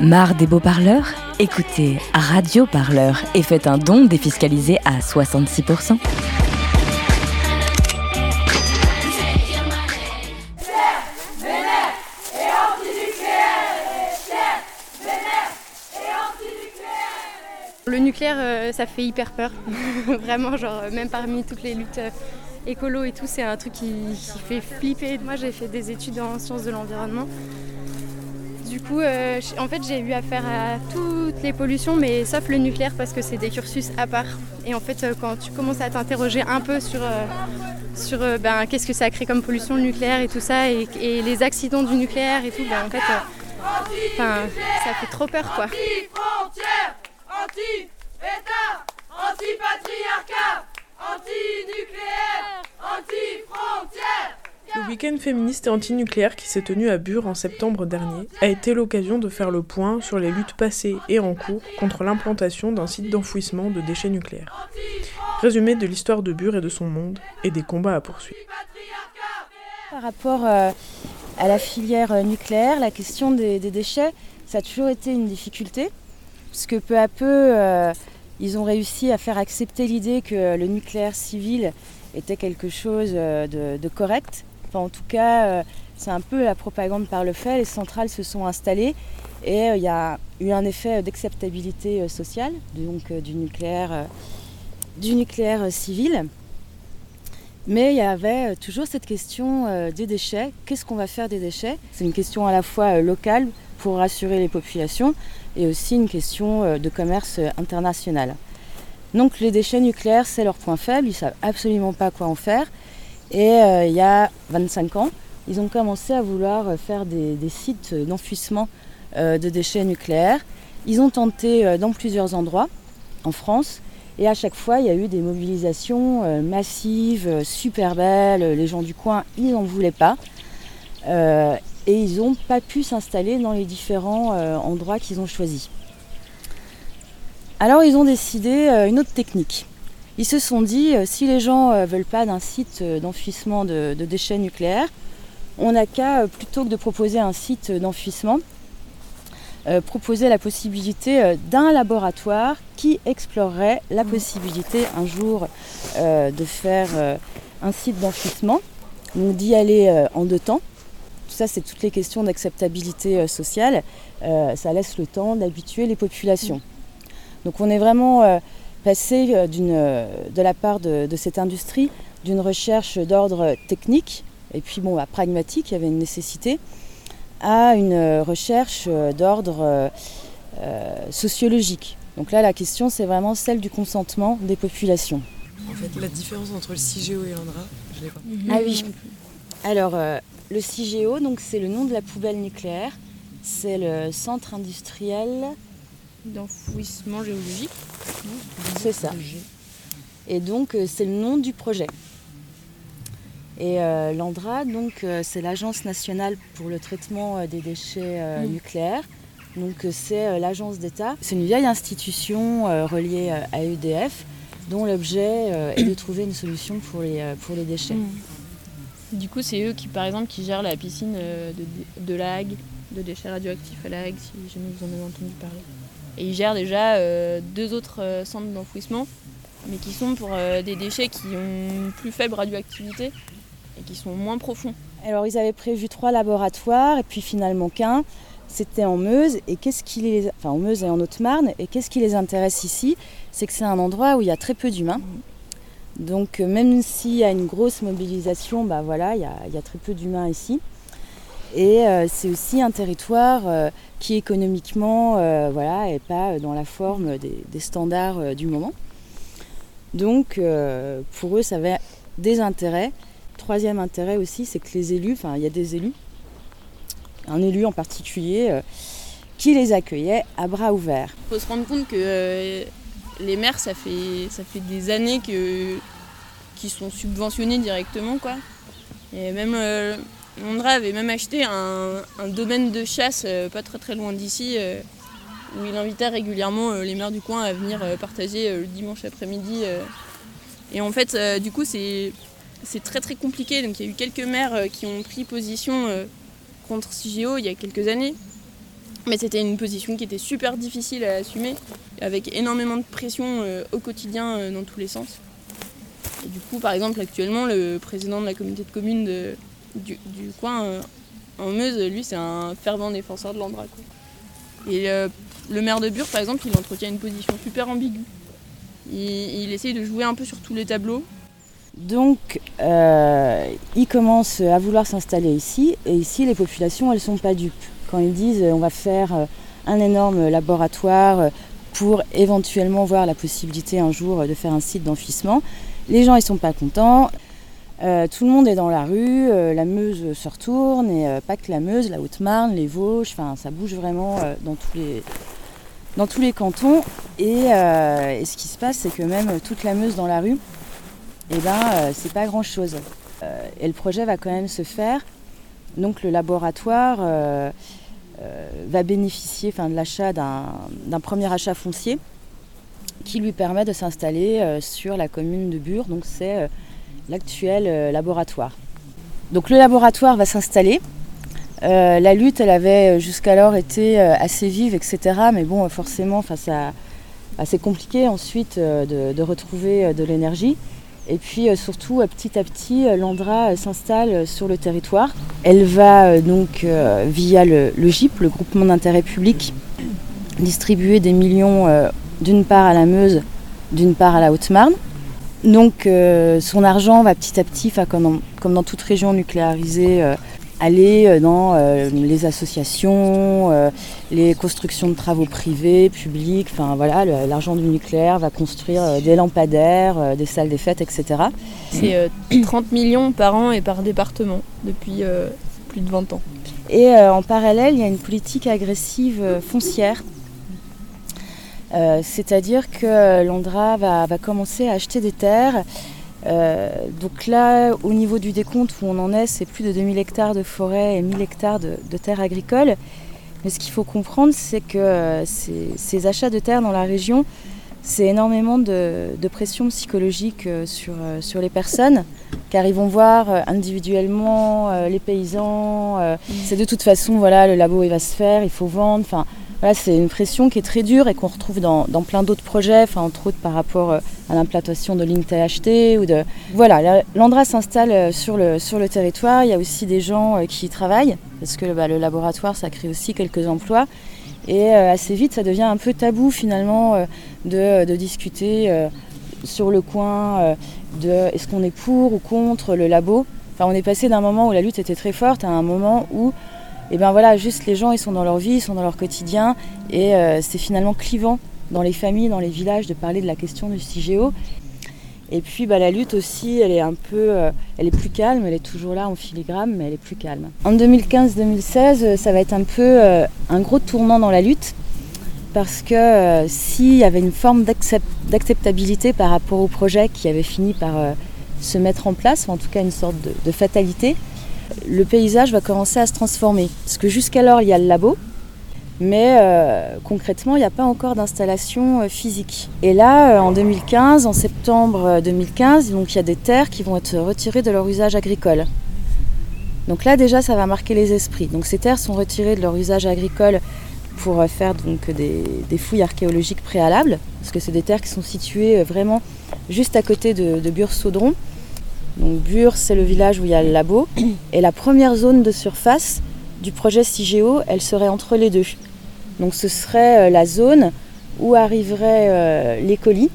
Marre des beaux parleurs Écoutez Radio Parleur et faites un don défiscalisé à 66%. Le nucléaire, euh, ça fait hyper peur. Vraiment, genre, même parmi toutes les luttes euh, écolo et tout, c'est un truc qui fait flipper. Moi, j'ai fait des études en sciences de l'environnement. Du coup, euh, en fait, j'ai eu affaire à toutes les pollutions, mais sauf le nucléaire parce que c'est des cursus à part. Et en fait, euh, quand tu commences à t'interroger un peu sur, euh, sur ben, qu'est-ce que ça crée comme pollution le nucléaire et tout ça, et, et les accidents du nucléaire et tout, ben, en fait, ça fait trop peur, quoi. Anti-frontière, anti-État, anti-patriarcat, anti-nucléaire, anti-frontière. Le week-end féministe et antinucléaire qui s'est tenu à Bure en septembre dernier a été l'occasion de faire le point sur les luttes passées et en cours contre l'implantation d'un site d'enfouissement de déchets nucléaires. Résumé de l'histoire de Bure et de son monde et des combats à poursuivre. Par rapport euh, à la filière euh, nucléaire, la question des, déchets, ça a toujours été une difficulté, puisque peu à peu, euh, ils ont réussi à faire accepter l'idée que le nucléaire civil était quelque chose de correct. En tout cas, euh, c'est un peu la propagande par le fait. Les centrales se sont installées et euh, il y a eu un effet d'acceptabilité euh, sociale donc, du nucléaire, du nucléaire civil. Mais il y avait toujours cette question des déchets. Qu'est-ce qu'on va faire des déchets? C'est une question à la fois locale pour rassurer les populations et aussi une question de commerce international. Donc les déchets nucléaires, c'est leur point faible, ils savent absolument pas quoi en faire. Et euh, il y a 25 ans, ils ont commencé à vouloir euh, faire des, sites d'enfouissement euh, de déchets nucléaires. Ils ont tenté dans plusieurs endroits en France. Et à chaque fois, il y a eu des mobilisations massives, super belles. Les gens du coin, ils n'en voulaient pas. Et ils n'ont pas pu s'installer dans les différents endroits qu'ils ont choisis. Alors ils ont décidé une autre technique. Ils se sont dit, euh, si les gens ne veulent pas d'un site euh, d'enfouissement de, déchets nucléaires, on n'a qu'à, euh, plutôt que de proposer un site d'enfouissement, euh, proposer la possibilité euh, d'un laboratoire qui explorerait la possibilité un jour euh, de faire euh, un site d'enfouissement, donc d'y aller euh, en deux temps. Tout ça, c'est toutes les questions d'acceptabilité euh, sociale. Euh, ça laisse le temps d'habituer les populations. Donc on est vraiment passé euh, d'une, euh, de la part de, de cette industrie d'une recherche d'ordre technique et puis bon, bah, pragmatique, il y avait une nécessité, à une euh, recherche d'ordre euh, sociologique. Donc là, la question, c'est vraiment celle du consentement des populations. En fait, la différence entre le CIGEO et l'Indra, je l'ai pas. Ah oui. Alors, euh, le CIGEO, donc c'est le nom de la poubelle nucléaire. C'est le centre industriel, D'enfouissement géologique. c'est ça. Et donc, euh, c'est le nom du projet. Et euh, l'ANDRA, donc, euh, c'est l'Agence nationale pour le traitement euh, des déchets euh, nucléaires. Donc, c'est l'agence d'État. C'est une vieille institution reliée à EDF, dont l'objet est de trouver une solution pour les, pour les déchets. Du coup, c'est eux qui, par exemple, qui gèrent la piscine de, de la Hague, de déchets radioactifs à la Hague, si jamais vous en avez entendu parler. Et ils gèrent déjà euh, deux autres euh, centres d'enfouissement, mais qui sont pour euh, des déchets qui ont une plus faible radioactivité et qui sont moins profonds. Alors ils avaient prévu trois laboratoires et puis finalement qu'un. C'était en Meuse et qu'est-ce qui les, enfin en Meuse et en Haute-Marne et qu'est-ce qui les intéresse ici, c'est que c'est un endroit où il y a très peu d'humains. Donc même s'il y a une grosse mobilisation, bah voilà, il y a très peu d'humains ici. Et euh, c'est aussi un territoire euh, qui économiquement, euh, voilà, est pas dans la forme des, standards du moment. Donc pour eux, ça avait des intérêts. Troisième intérêt aussi, c'est que les élus, enfin il y a des élus, un élu en particulier, qui les accueillait à bras ouverts. Il faut se rendre compte que les maires, ça fait, des années qu'ils sont subventionnés directement. Quoi. Et même Londra avait même acheté un, un domaine de chasse euh, pas très très loin d'ici, euh, où il invitait régulièrement euh, les maires du coin à venir partager le dimanche après-midi. Et en fait, du coup, c'est, très très compliqué. Donc il y a eu quelques maires qui ont pris position contre CIGEO il y a quelques années. Mais c'était une position qui était super difficile à assumer, avec énormément de pression au quotidien dans tous les sens. Et du coup, par exemple, actuellement, le président de la communauté de communes de, du, coin euh, en Meuse, lui, c'est un fervent défenseur de l'Andra. Et le maire de Bure, par exemple, il entretient une position super ambiguë. Il, essaye de jouer un peu sur tous les tableaux. Donc, euh, il commence à vouloir s'installer ici, et ici, les populations, elles ne sont pas dupes. Quand ils disent on va faire un énorme laboratoire pour éventuellement voir la possibilité un jour de faire un site d'enfouissement, les gens ils sont pas contents. Euh, tout le monde est dans la rue, euh, la Meuse se retourne, et euh, pas que la Meuse, la Haute-Marne, les Vosges, ça bouge vraiment dans, tous les, cantons. Et, ce qui se passe, c'est que même toute la Meuse dans la rue, eh ben, c'est pas grand-chose. et le projet va quand même se faire. Donc le laboratoire va bénéficier de l'achat d'un premier achat foncier qui lui permet de s'installer sur la commune de Bure. L'actuel laboratoire. Donc le laboratoire va s'installer. la lutte, elle avait jusqu'alors été assez vive, etc. Mais bon, forcément, c'est compliqué ensuite de retrouver de l'énergie. Et puis euh, surtout, euh, petit à petit, euh, l'Andra s'installe sur le territoire. Elle va donc, via le, GIP, le groupement d'intérêt public, distribuer des millions d'une part à la Meuse, d'une part à la Haute-Marne. Donc son argent va petit à petit, comme comme dans toute région nucléarisée, aller euh, dans euh, les associations, euh, les constructions de travaux privés, publics, enfin voilà, l'argent du nucléaire va construire des lampadaires, des salles des fêtes, etc. C'est 30 millions par an et par département depuis plus de 20 ans. Et en parallèle, il y a une politique agressive foncière. C'est-à-dire que l'Andra va, va, commencer à acheter des terres euh, donc là, au niveau du décompte où on en est, c'est plus de 2000 hectares de forêt et 1000 hectares de, terres agricoles. Mais ce qu'il faut comprendre, c'est que euh, ces, achats de terres dans la région, c'est énormément de, pression psychologique euh, sur, sur les personnes, car ils vont voir individuellement les paysans. c'est de toute façon, voilà, le labo il va se faire, il faut vendre. Enfin, c'est une pression qui est très dure et qu'on retrouve dans, plein d'autres projets, entre autres par rapport euh, à l'implantation de l'INTHT. Ou de... Voilà, l'Andra s'installe euh, sur le, territoire. Il y a aussi des gens euh, qui y travaillent, parce que bah, le laboratoire, ça crée aussi quelques emplois. Et assez vite, ça devient un peu tabou finalement de, discuter sur le coin de est-ce qu'on est pour ou contre le labo. Enfin, on est passé d'un moment où la lutte était très forte à un moment où et ben voilà, juste les gens, ils sont dans leur vie, ils sont dans leur quotidien, et euh, c'est finalement clivant dans les familles, dans les villages, de parler de la question du CIGEO. Et puis bah, la lutte aussi, elle est un peu, euh, elle est plus calme, elle est toujours là en filigrane, mais elle est plus calme. En 2015-2016, ça va être un peu euh, un gros tournant dans la lutte, parce que s'il y avait une forme d'acceptabilité par rapport au projet qui avait fini par se mettre en place, ou en tout cas une sorte de fatalité, le paysage va commencer à se transformer. Parce que jusqu'alors, il y a le labo, mais euh, concrètement, il n'y a pas encore d'installation euh, physique. Et là, euh, en 2015, en septembre 2015, donc, il y a des terres qui vont être retirées de leur usage agricole. Donc là, déjà, ça va marquer les esprits. Donc ces terres sont retirées de leur usage agricole pour faire donc, des, fouilles archéologiques préalables, parce que c'est des terres qui sont situées vraiment juste à côté de, de. Donc Bure, c'est le village où il y a le labo. Et la première zone de surface du projet CIGEO, elle serait entre les deux. Donc ce serait euh, la zone où arriveraient euh, les colis,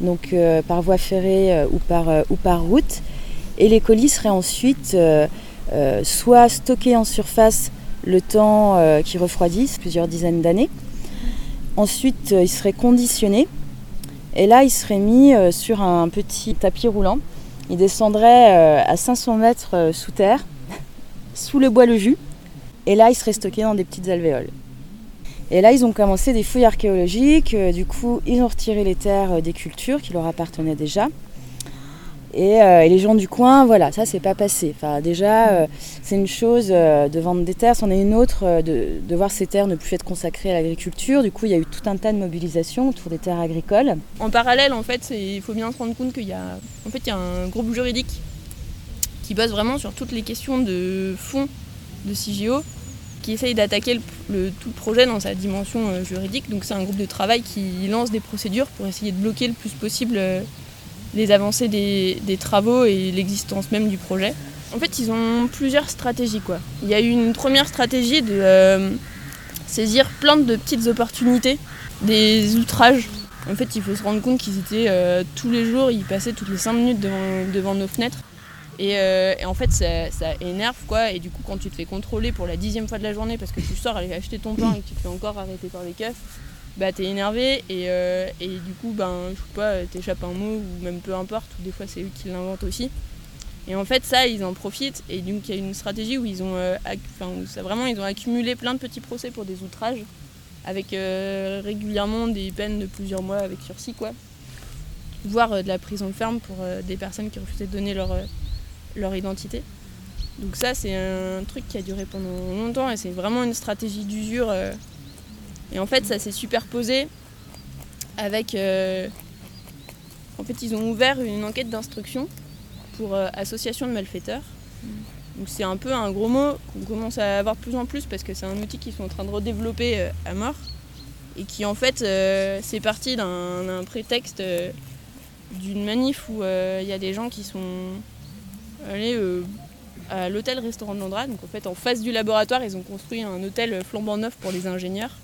donc euh, par voie ferrée ou, par, ou par route. Et les colis seraient ensuite soit stockés en surface le temps qui refroidissent, plusieurs dizaines d'années. Ensuite, ils seraient conditionnés. Et là, ils seraient mis sur un petit tapis roulant il descendrait euh, à 500 mètres euh, sous terre, sous le bois le jus, et là il serait stocké dans des petites alvéoles. Et là ils ont commencé des fouilles archéologiques, euh, du coup ils ont retiré les terres des cultures qui leur appartenaient déjà. Euh, et, les gens du coin, voilà, ça c'est pas passé. Enfin, déjà, euh, c'est une chose euh, de vendre des terres, c'en est une autre de, voir ces terres ne plus être consacrées à l'agriculture. Du coup, il y a eu tout un tas de mobilisations autour des terres agricoles. En parallèle, en fait, il faut bien se rendre compte qu'il y a, en fait, y a un groupe juridique qui base vraiment sur toutes les questions de fond de CIGO, qui essaye d'attaquer tout le projet dans sa dimension juridique. Donc c'est un groupe de travail qui lance des procédures pour essayer de bloquer le plus possible les avancées des, travaux et l'existence même du projet. En fait, ils ont plusieurs stratégies. Il y a eu une première stratégie de euh, saisir plein de petites opportunités, des outrages. En fait, il faut se rendre compte qu'ils étaient euh, tous les jours, ils passaient toutes les 5 minutes devant, nos fenêtres. Et, euh, en fait, ça, ça énerve quoi. Et du coup, quand tu te fais contrôler pour la dixième fois de la journée parce que tu sors aller acheter ton pain et que tu te fais encore arrêter par les keufs, bah t'es énervé et, euh, et du coup, ben, je sais pas, t'échappes un mot ou même peu importe, ou des fois c'est eux qui l'inventent aussi. Et en fait, ça, ils en profitent. Et donc, il y a une stratégie où ils ont, euh, vraiment, ils ont accumulé plein de petits procès pour des outrages, avec euh, régulièrement des peines de plusieurs mois avec sursis, quoi. Voire de la prison ferme pour des personnes qui refusaient de donner leur, leur identité. Donc ça, c'est un truc qui a duré pendant longtemps et c'est vraiment une stratégie d'usure. Et en fait, ça s'est superposé avec... euh, En fait, ils ont ouvert une enquête d'instruction pour euh, association de malfaiteurs. Donc c'est un peu un gros mot qu'on commence à avoir de plus en plus parce que c'est un outil qu'ils sont en train de redévelopper euh, à mort et qui en fait c'est parti d'un prétexte d'une manif où il y a des gens qui sont allés à l'hôtel-restaurant de Landra. Donc en fait en face du laboratoire ils ont construit un hôtel flambant neuf pour les ingénieurs.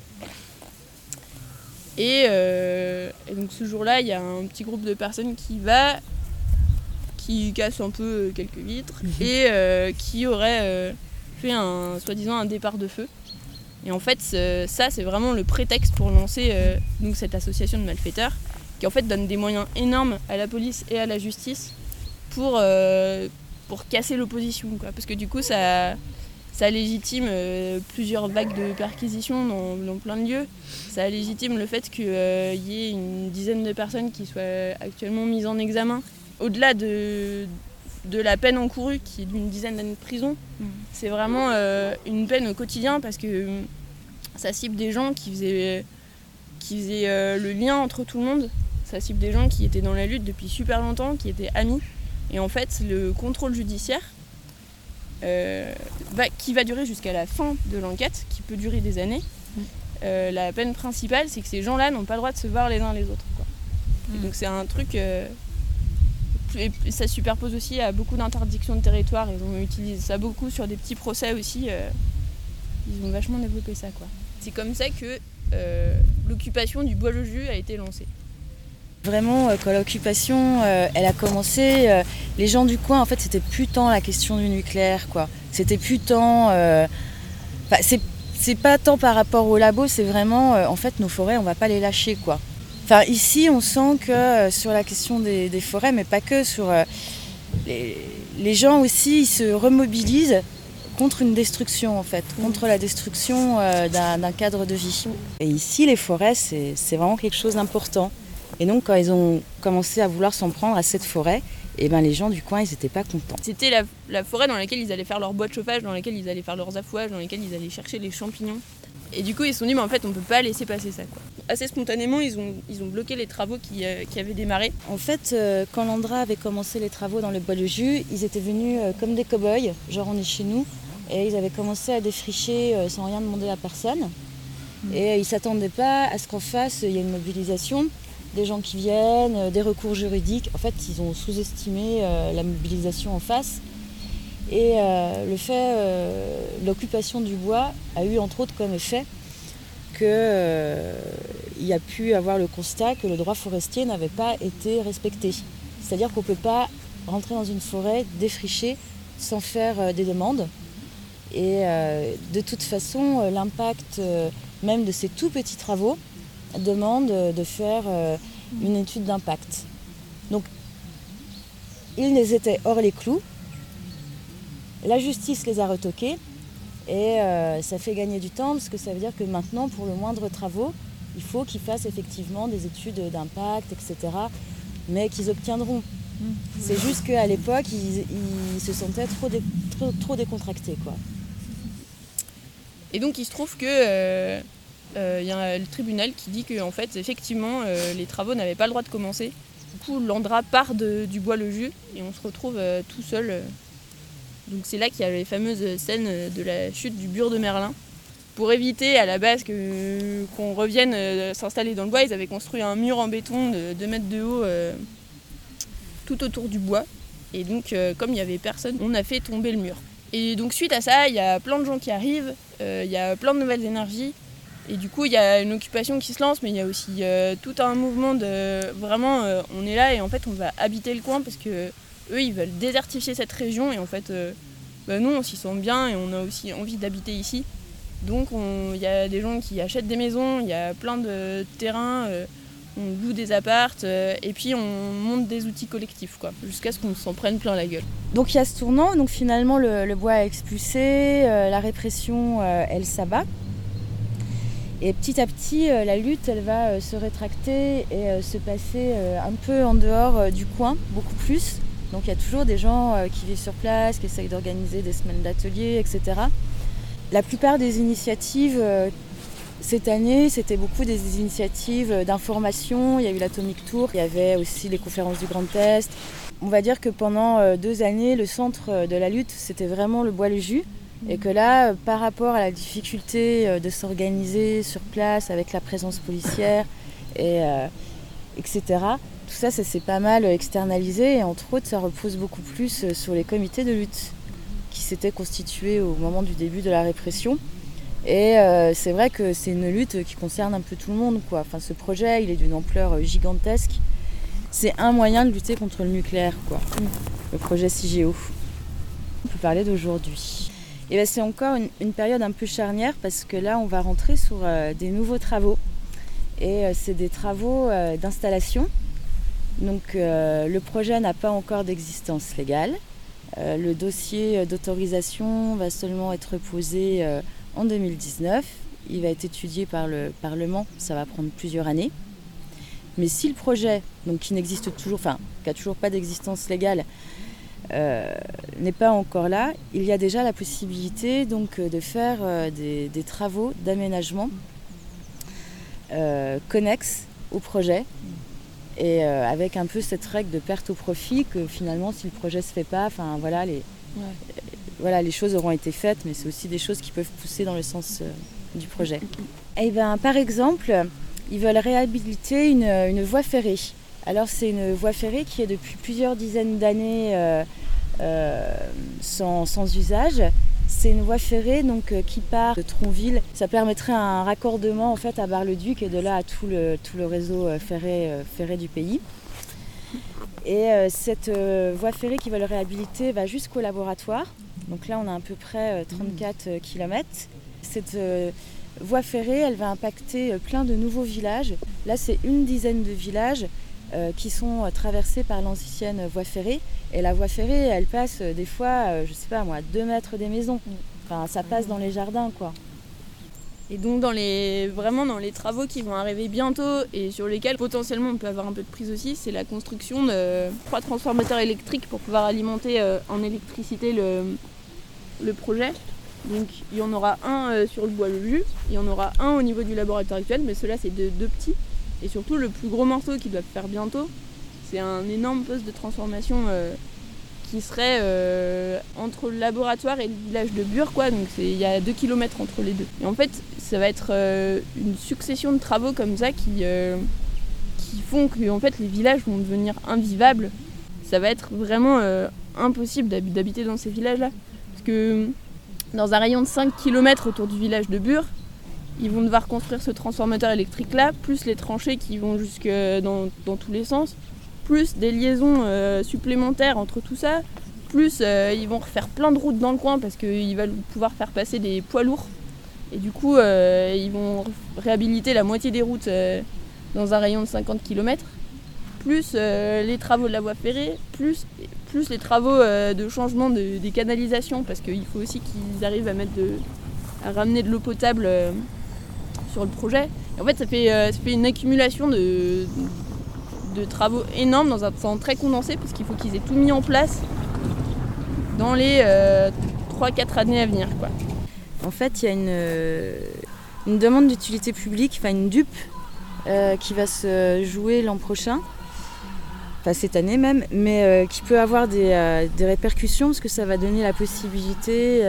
Et, euh, et donc ce jour-là, il y a un petit groupe de personnes qui va, qui casse un peu euh, quelques vitres et euh, qui aurait euh, fait un soi-disant un départ de feu. Et en fait, ça, c'est vraiment le prétexte pour lancer donc cette association de malfaiteurs, qui en fait donne des moyens énormes à la police et à la justice pour, pour casser l'opposition. Parce que du coup, ça, ça légitime euh, plusieurs vagues de perquisitions dans, dans plein de lieux. Ça légitime le fait qu'il y ait une dizaine de personnes qui soient actuellement mises en examen. Au-delà de, de la peine encourue, qui est d'une dizaine d'années de prison, c'est vraiment euh, une peine au quotidien parce que euh, ça cible des gens qui faisaient, qui faisaient euh, le lien entre tout le monde. Ça cible des gens qui étaient dans la lutte depuis super longtemps, qui étaient amis. Et en fait, le contrôle judiciaire, euh, va- qui va durer jusqu'à la fin de l'enquête, qui peut durer des années, euh, la peine principale, c'est que ces gens-là n'ont pas le droit de se voir les uns les autres. quoi. Et donc c'est un truc... euh, et ça superpose aussi à beaucoup d'interdictions de territoire. Ils ont utilisé ça beaucoup sur des petits procès aussi. euh, ils ont vachement développé ça. quoi. C'est comme ça que euh, l'occupation du bois le jus a été lancée. Vraiment, euh, quand l'occupation, euh, elle a commencé, euh, les gens du coin, en fait, c'était plus tant la question du nucléaire, quoi. C'était plus tant... euh, c'est, pas tant par rapport au labo, c'est vraiment, en fait, nos forêts, on va pas les lâcher, quoi. Enfin, ici, on sent que sur la question des, forêts, mais pas que, sur... les, les gens aussi, ils se remobilisent contre une destruction, en fait, contre la destruction d'un, cadre de vie. Et ici, les forêts, c'est vraiment quelque chose d'important. Et donc, quand ils ont commencé à vouloir s'en prendre à cette forêt, eh ben, les gens du coin, ils n'étaient pas contents. C'était la, la forêt dans laquelle ils allaient faire leur bois de chauffage, dans laquelle ils allaient faire leurs affouages, dans laquelle ils allaient chercher les champignons. Et du coup, ils se sont dit, mais en fait, on peut pas laisser passer ça. Quoi. Assez spontanément, ils ont, ils ont bloqué les travaux qui, euh, qui avaient démarré. En fait, euh, quand Landra avait commencé les travaux dans le bois de jus, ils étaient venus euh, comme des cow-boys, genre on est chez nous, et ils avaient commencé à défricher sans rien demander à personne. Et euh, ils ne s'attendaient pas à ce qu'en face, il y ait une mobilisation, des gens qui viennent, euh, des recours juridiques. En fait, ils ont sous-estimé euh, la mobilisation en face. Et euh, le fait, l'occupation du bois a eu entre autres comme effet qu'il y a pu avoir le constat que le droit forestier n'avait pas été respecté. C'est-à-dire qu'on ne peut pas rentrer dans une forêt défrichée sans faire des demandes. Et de toute façon, l'impact même de ces tout petits travaux demande de faire euh, une étude d'impact. Donc, ils les étaient hors les clous. La justice les a retoqués et euh, ça fait gagner du temps parce que ça veut dire que maintenant, pour le moindre travaux, il faut qu'ils fassent effectivement des études d'impact, etc. Mais qu'ils obtiendront. C'est juste qu'à l'époque, ils, se sentaient trop, dé- trop, trop décontractés. Quoi. Et donc, il se trouve que euh, il y a le tribunal qui dit que, en fait, effectivement, euh, les travaux n'avaient pas le droit de commencer. Du coup, Landra part du bois le jus et on se retrouve euh, tout seul. euh. Donc, c'est là qu'il y a les fameuses scènes euh, de la chute du bure de Merlin. pour éviter à la base qu'on revienne euh, s'installer dans le bois, ils avaient construit un mur en béton de 2 mètres de haut euh, tout autour du bois. Et donc, euh, comme il n'y avait personne, on a fait tomber le mur. Et donc, suite à ça, il y a plein de gens qui arrivent, il y a plein de nouvelles énergies. Et du coup, il y a une occupation qui se lance, mais il y a aussi tout un mouvement de. Vraiment, on est là et en fait, on va habiter le coin parce que eux, ils veulent désertifier cette région et en fait, bah, nous, on s'y sent bien et on a aussi envie d'habiter ici. Donc il y a des gens qui achètent des maisons, il y a plein de terrains, euh, on loue des appartes euh, et puis on monte des outils collectifs quoi, jusqu'à ce qu'on s'en prenne plein la gueule. Donc il y a ce tournant, donc finalement le, bois a expulsé, euh, la répression elle s'abat. Et petit à petit, la lutte, elle va se rétracter et se passer un peu en dehors du coin, beaucoup plus. Donc il y a toujours des gens qui vivent sur place, qui essayent d'organiser des semaines d'ateliers, etc. La plupart des initiatives euh, cette année, c'était beaucoup des initiatives d'information. Il y a eu l'Atomic Tour, il y avait aussi les conférences du Grand Est. On va dire que pendant euh, deux années, le centre euh, de la lutte, c'était vraiment le bois le jus. Et que là, par rapport à la difficulté de s'organiser sur place avec la présence policière, et, etc., tout ça, ça s'est pas mal externalisé. Et entre autres, ça repose beaucoup plus sur les comités de lutte qui s'était constitué au moment du début de la répression. Et euh, c'est vrai que c'est une lutte qui concerne un peu tout le monde. Quoi. Enfin, ce projet, il est d'une ampleur gigantesque. C'est un moyen de lutter contre le nucléaire, quoi. le projet CIGEO. On peut parler d'aujourd'hui. Et ben, c'est encore une, période un peu charnière parce que là, on va rentrer sur euh, des nouveaux travaux. Et euh, c'est des travaux d'installation. Donc le projet n'a pas encore d'existence légale. Euh, le dossier d'autorisation va seulement être posé euh, en 2019. Il va être étudié par le Parlement, ça va prendre plusieurs années. Mais si le projet, donc qui n'existe toujours, enfin, qui n'a toujours pas d'existence légale, euh, n'est pas encore là, il y a déjà la possibilité donc de faire des, travaux d'aménagement connexes au projet et euh, avec un peu cette règle de perte au profit que finalement si le projet se fait pas, enfin voilà les, voilà les choses auront été faites, mais c'est aussi des choses qui peuvent pousser dans le sens euh, du projet. Et eh ben par exemple, ils veulent réhabiliter une, une voie ferrée. Alors c'est une voie ferrée qui est depuis plusieurs dizaines d'années euh, sans, sans, usage c'est une voie ferrée donc, euh, qui part de Tronville. Ça permettrait un raccordement en fait, à Bar-le-Duc et de là à tout le, réseau euh, ferré, euh, ferré du pays. Et cette voie ferrée qui va le réhabiliter va jusqu'au laboratoire. Donc là, on a à peu près 34 km. Cette voie ferrée, elle va impacter plein de nouveaux villages. Là, c'est une dizaine de villages qui sont traversés par l'ancienne voie ferrée et la voie ferrée, elle passe euh, des fois, euh, je sais pas moi, deux mètres des maisons. Enfin, ça passe dans les jardins, quoi. Et donc dans les, vraiment dans les travaux qui vont arriver bientôt et sur lesquels potentiellement on peut avoir un peu de prise aussi, c'est la construction de trois transformateurs électriques pour pouvoir alimenter euh, en électricité le, le projet. Donc il y en aura un sur le bois le il y en aura un au niveau du laboratoire actuel, mais ceux-là c'est deux, deux petits. Et surtout le plus gros morceau qu'ils doivent faire bientôt, c'est un énorme poste de transformation euh, qui serait euh, entre le laboratoire et le village de Bure, quoi. Donc il y a 2 km entre les deux. Et en fait, ça va être euh, une succession de travaux comme ça qui, qui font que en fait, les villages vont devenir invivables. Ça va être vraiment impossible d'habiter dans ces villages-là. Parce que dans un rayon de 5 km autour du village de Bure, ils vont devoir construire ce transformateur électrique là, plus les tranchées qui vont jusque dans, dans tous les sens, plus des liaisons euh, supplémentaires entre tout ça, plus euh, ils vont refaire plein de routes dans le coin parce qu'ils veulent pouvoir faire passer des poids lourds. Et du coup, euh, ils vont réhabiliter la moitié des routes dans un rayon de 50 km, plus les travaux de la voie ferrée, plus, plus les travaux de changement des canalisations, parce qu'il faut aussi qu'ils arrivent à, mettre à ramener de l'eau potable sur le projet. Et en fait, ça fait, ça fait une accumulation de, travaux énormes dans un temps très condensé parce qu'il faut qu'ils aient tout mis en place dans les 3-4 euh, années à venir. Quoi. En fait, il y a une, euh, demande d'utilité publique, enfin une DUP, euh, qui va se jouer l'an prochain, enfin cette année même, mais qui peut avoir des, des, répercussions parce que ça va donner la possibilité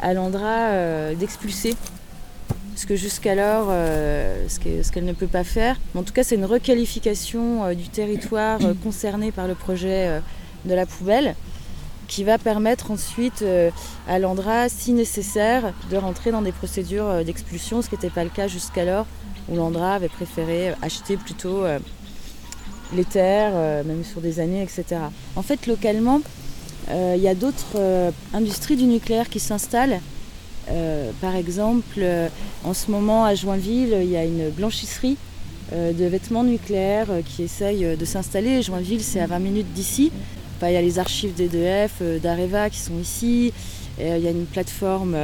à l'Andra d'expulser ce que jusqu'alors, ce qu'elle ne peut pas faire. en tout cas, c'est une requalification du territoire concerné par le projet de la poubelle qui va permettre ensuite à l'Andra, si nécessaire, de rentrer dans des procédures d'expulsion, ce qui n'était pas le cas jusqu'alors, où l'Andra avait préféré acheter plutôt les terres, euh, même sur des années, etc. En fait, localement, euh, il y a d'autres euh, industries du nucléaire qui s'installent. Par exemple, en ce moment à Joinville, il y a une blanchisserie de vêtements nucléaires qui essaye de s'installer. Joinville, c'est à 20 minutes d'ici. il y a les archives d'EDF, d'Areva qui sont ici. il y a une plateforme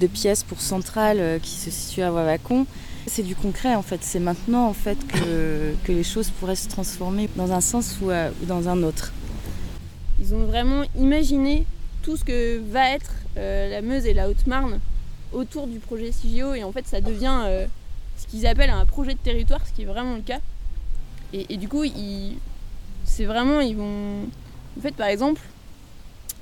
de pièces pour centrale qui se situe à Wavacon. C'est du concret en fait, c'est maintenant en fait que, les choses pourraient se transformer dans un sens ou, euh, dans un autre. Ils ont vraiment imaginé tout ce que va être euh, la Meuse et la Haute-Marne autour du projet CIGEO et en fait ça devient euh, ce qu'ils appellent un projet de territoire, ce qui est vraiment le cas. Et, du coup, c'est vraiment, ils vont... En fait par exemple,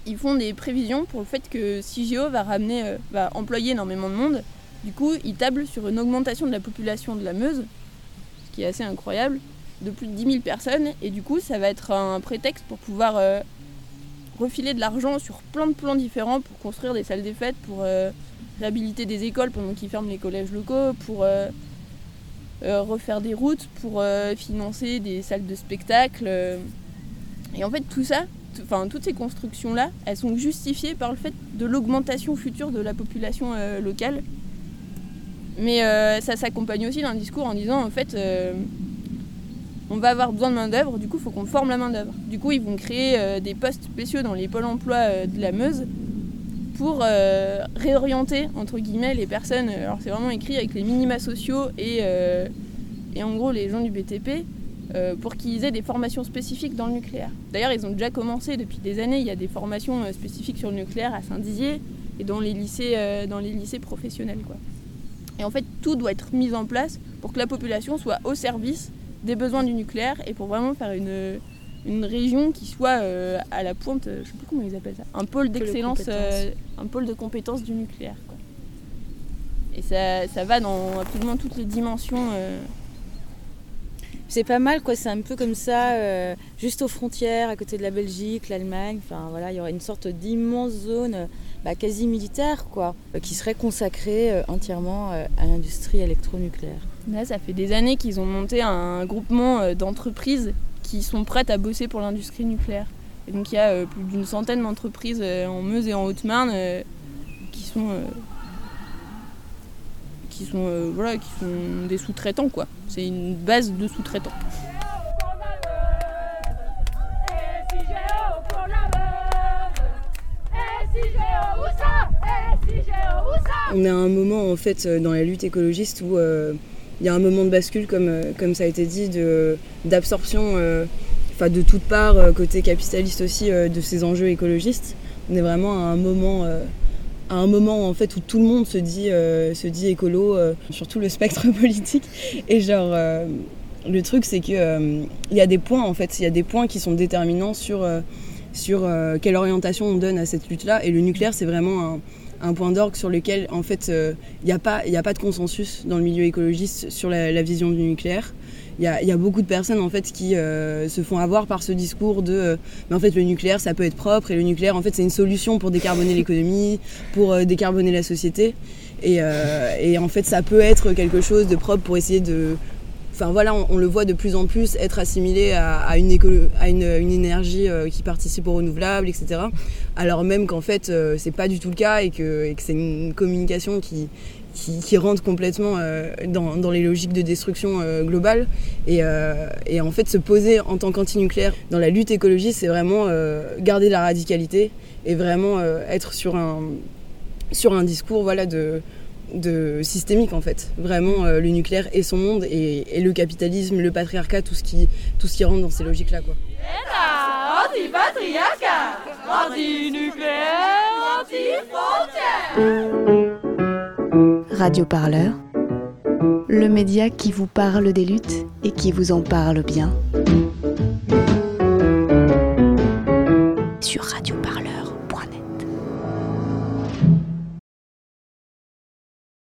ils font des prévisions pour le fait que CIGEO va ramener, va employer énormément de monde du coup, ils tablent sur une augmentation de la population de la Meuse, ce qui est assez incroyable, de plus de 10 000 personnes. Et du coup, ça va être un prétexte pour pouvoir euh, refiler de l'argent sur plein de plans différents pour construire des salles des fêtes, pour euh, réhabiliter des écoles pendant qu'ils ferment les collèges locaux, pour euh, refaire des routes, pour financer des salles de spectacle. Et en fait, tout ça, enfin toutes ces constructions là, elles sont justifiées par le fait de l'augmentation future de la population locale mais euh, ça s'accompagne aussi d'un discours en disant en fait euh, on va avoir besoin de main-d'œuvre, du coup il faut qu'on forme la main-d'œuvre. Du coup ils vont créer euh, des postes spéciaux dans les pôles emploi de la Meuse pour réorienter entre guillemets les personnes. Alors c'est vraiment écrit avec les minima sociaux et, en gros les gens du BTP pour qu'ils aient des formations spécifiques dans le nucléaire. D'ailleurs ils ont déjà commencé depuis des années, il y a des formations spécifiques sur le nucléaire à Saint-Dizier et dans les lycées, professionnels. Et en fait, tout doit être mis en place pour que la population soit au service des besoins du nucléaire et pour vraiment faire une, une région qui soit euh, à la pointe, je ne sais plus comment ils appellent ça, un pôle d'excellence, euh, un pôle de compétences du nucléaire. Et ça, ça, va dans absolument toutes les dimensions. Euh. C'est pas mal, quoi. C'est un peu comme ça, juste aux frontières, à côté de la Belgique, l'Allemagne. Enfin voilà, il y aurait une sorte d'immense zone bah, quasi militaire, quoi, qui serait consacré euh, entièrement euh, à l'industrie électronucléaire. Là, ça fait des années qu'ils ont monté un groupement euh, d'entreprises qui sont prêtes à bosser pour l'industrie nucléaire. Et donc il y a plus d'une centaine d'entreprises en Meuse et en Haute-Marne qui sont voilà qui sont des sous-traitants quoi. C'est une base de sous-traitants. On est à un moment en fait euh, dans la lutte écologiste où euh, il y a un moment de bascule comme, euh, comme ça a été dit d'absorption enfin de toutes parts côté capitaliste aussi de ces enjeux écologistes. On est vraiment à un moment à un moment en fait où tout le monde se dit se dit écolo sur tout le spectre politique et genre le truc c'est que il y a des points en fait il y a des points qui sont déterminants sur sur quelle orientation on donne à cette lutte là et le nucléaire c'est vraiment un un point d'orgue sur lequel en fait il euh, n'y a, pas, a pas de consensus dans le milieu écologiste sur la, vision du nucléaire. Il y, a, beaucoup de personnes en fait qui euh, se font avoir par ce discours de euh, mais en fait le nucléaire ça peut être propre et le nucléaire en fait c'est une solution pour décarboner l'économie, pour décarboner la société et, en fait ça peut être quelque chose de propre pour essayer de Enfin voilà, on, le voit de plus en plus être assimilé à, une, une, énergie qui participe au renouvelable, etc. Alors même qu'en fait, euh, c'est pas du tout le cas et que, c'est une communication qui, rentre complètement euh, dans, les logiques de destruction globale. Et, en fait, se poser en tant qu'antinucléaire dans la lutte écologiste, c'est vraiment garder la radicalité et vraiment être sur un, sur un discours voilà, de systémique en fait. Vraiment euh, le nucléaire et son monde et, le capitalisme, le patriarcat, tout ce qui, tout ce qui rentre dans ces logiques-là. quoi. Anti-nucléaire, anti-frontière Radio Parleur, le média qui vous parle des luttes et qui vous en parle bien. Sur Radio